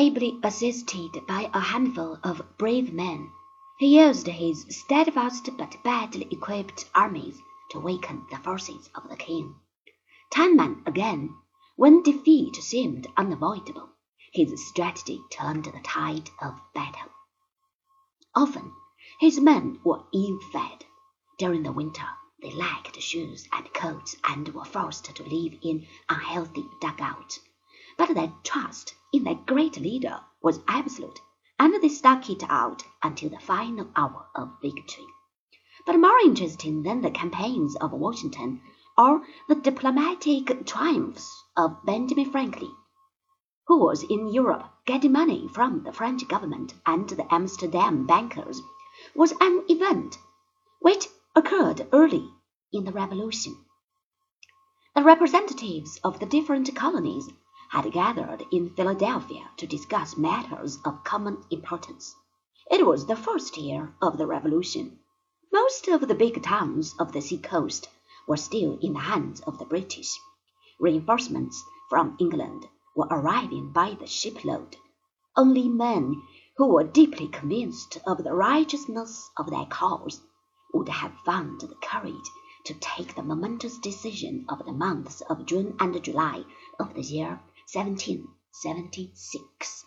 Ably assisted by a handful of brave men, he used his steadfast but badly equipped armies to weaken the forces of the king. Time and again, when defeat seemed unavoidable, his strategy turned the tide of battle. Often his men were ill fed. During the winter they lacked shoes and coats and were forced to live in unhealthy dugouts. But their trust in their great leader was absolute, and they stuck it out until the final hour of victory. But more interesting than the campaigns of Washington are the diplomatic triumphs of Benjamin Franklin, who was in Europe getting money from the French government and the Amsterdam bankers, was an event which occurred early in the Revolution. The representatives of the different colonies had gathered in Philadelphia to discuss matters of common importance. It was the first year of the Revolution. Most of the big towns of the seacoast were still in the hands of the British. Reinforcements from England were arriving by the shipload. Only men who were deeply convinced of the righteousness of their cause would have found the courage to take the momentous decision of the months of June and July of the year 1776.